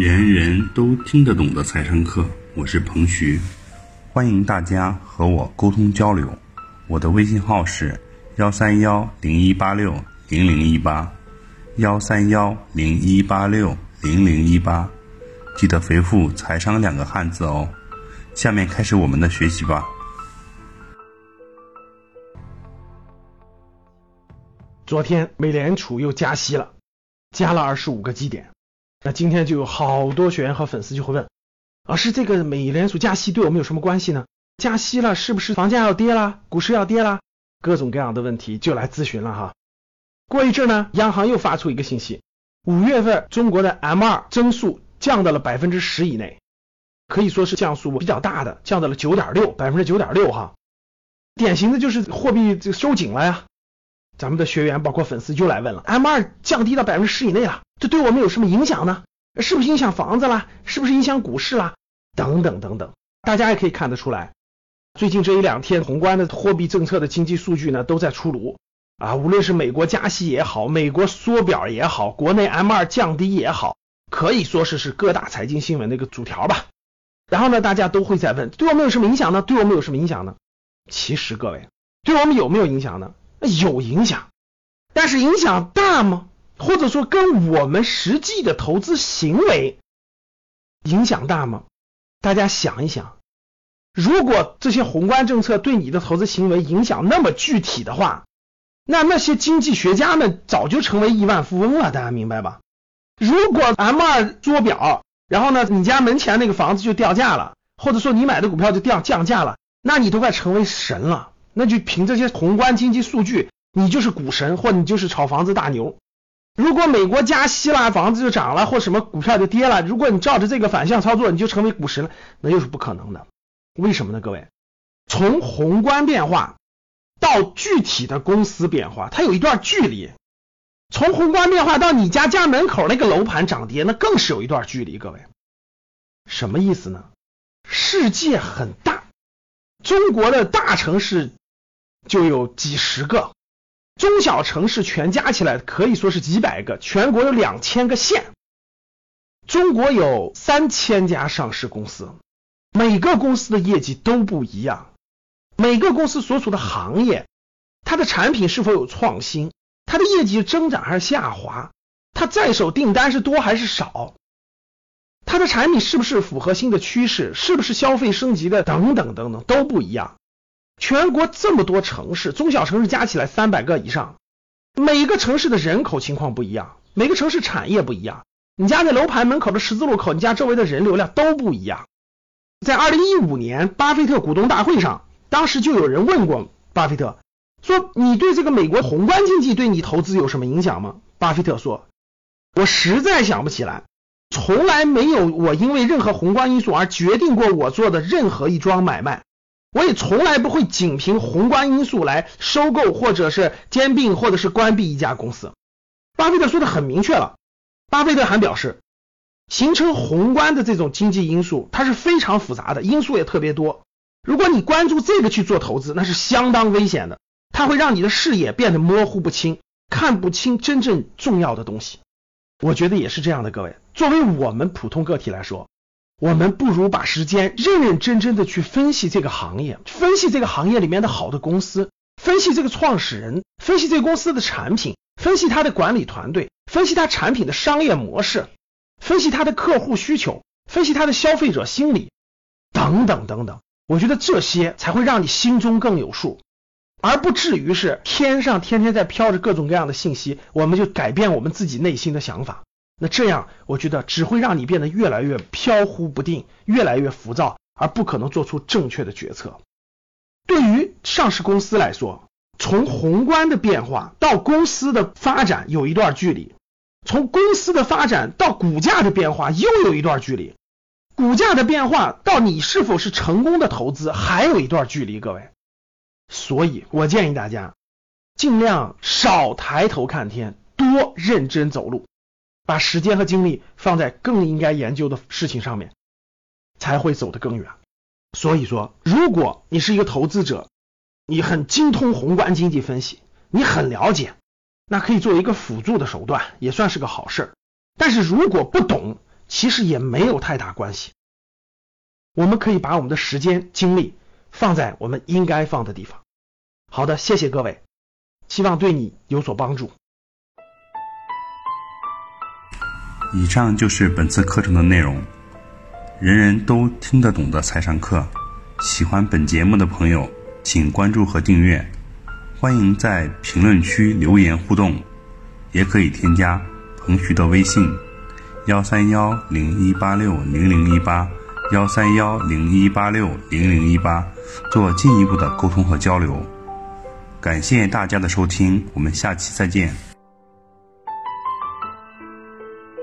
人人都听得懂的财商课，我是彭徐，欢迎大家和我沟通交流。我的微信号是幺三幺零一八六零零一八，幺三幺零一八六零零一八，记得回复“财商”两个汉字哦。下面开始我们的学习吧。昨天美联储又加息了，加了二十五个基点。那今天就有好多学员和粉丝就会问，老师，这个美联储加息对我们有什么关系呢？加息了是不是房价要跌啦，股市要跌啦？各种各样的问题就来咨询了哈。过一阵呢，央行又发出一个信息，五月份中国的 M2 增速降到了百分之十以内，可以说是降速比较大的，降到了九点六，百分之九点六哈。典型的就是货币这收紧了呀。咱们的学员包括粉丝就来问了，M2 降低到百分之十以内了。这对我们有什么影响呢？是不是影响房子啦？是不是影响股市啦？等等等等，大家也可以看得出来，最近这一两天宏观的货币政策的经济数据呢都在出炉啊，无论是美国加息也好，美国缩表也好，国内 M2 降低也好，可以说是是各大财经新闻的一个主条吧。然后呢，大家都会在问，对我们有什么影响呢？对我们有什么影响呢？其实各位，对我们有没有影响呢？有影响，但是影响大吗？或者说跟我们实际的投资行为影响大吗？大家想一想，如果这些宏观政策对你的投资行为影响那么具体的话，那那些经济学家们早就成为亿万富翁了，大家明白吧？如果 M2 做表，然后呢，你家门前那个房子就掉价了，或者说你买的股票就掉降价了，那你都快成为神了，那就凭这些宏观经济数据，你就是股神，或你就是炒房子大牛。如果美国加息了，房子就涨了，或什么股票就跌了。如果你照着这个反向操作，你就成为股神了，那又是不可能的。为什么呢？各位，从宏观变化到具体的公司变化，它有一段距离。从宏观变化到你家家门口那个楼盘涨跌，那更是有一段距离。各位，什么意思呢？世界很大，中国的大城市就有几十个。中小城市全加起来可以说是几百个，全国有两千个县，中国有三千家上市公司，每个公司的业绩都不一样，每个公司所处的行业，它的产品是否有创新，它的业绩增长还是下滑，它在手订单是多还是少，它的产品是不是符合新的趋势，是不是消费升级的等等等等都不一样。全国这么多城市，中小城市加起来三百个以上，每个城市的人口情况不一样，每个城市产业不一样。你家那楼盘门口的十字路口，你家周围的人流量都不一样。在二零一五年巴菲特股东大会上，当时就有人问过巴菲特，说你对这个美国宏观经济对你投资有什么影响吗？巴菲特说，我实在想不起来，从来没有我因为任何宏观因素而决定过我做的任何一桩买卖。我也从来不会仅凭宏观因素来收购或者是兼并或者是关闭一家公司。巴菲特说的很明确了。巴菲特还表示，形成宏观的这种经济因素，它是非常复杂的，因素也特别多。如果你关注这个去做投资，那是相当危险的，它会让你的视野变得模糊不清，看不清真正重要的东西。我觉得也是这样的，各位，作为我们普通个体来说。我们不如把时间认认真真的去分析这个行业，分析这个行业里面的好的公司，分析这个创始人，分析这个公司的产品，分析他的管理团队，分析他产品的商业模式，分析他的客户需求，分析他的消费者心理，等等等等。我觉得这些才会让你心中更有数，而不至于是天上天天在飘着各种各样的信息，我们就改变我们自己内心的想法。那这样，我觉得只会让你变得越来越飘忽不定，越来越浮躁，而不可能做出正确的决策。对于上市公司来说，从宏观的变化到公司的发展有一段距离，从公司的发展到股价的变化又有一段距离，股价的变化到你是否是成功的投资还有一段距离。各位，所以我建议大家尽量少抬头看天，多认真走路。把时间和精力放在更应该研究的事情上面，才会走得更远。所以说，如果你是一个投资者，你很精通宏观经济分析，你很了解，那可以作为一个辅助的手段，也算是个好事儿。但是如果不懂，其实也没有太大关系。我们可以把我们的时间精力放在我们应该放的地方。好的，谢谢各位，希望对你有所帮助。以上就是本次课程的内容，人人都听得懂的财商课。喜欢本节目的朋友，请关注和订阅。欢迎在评论区留言互动，也可以添加彭徐的微信：幺三幺零一八六零零一八幺三幺零一八六零零一八，做进一步的沟通和交流。感谢大家的收听，我们下期再见。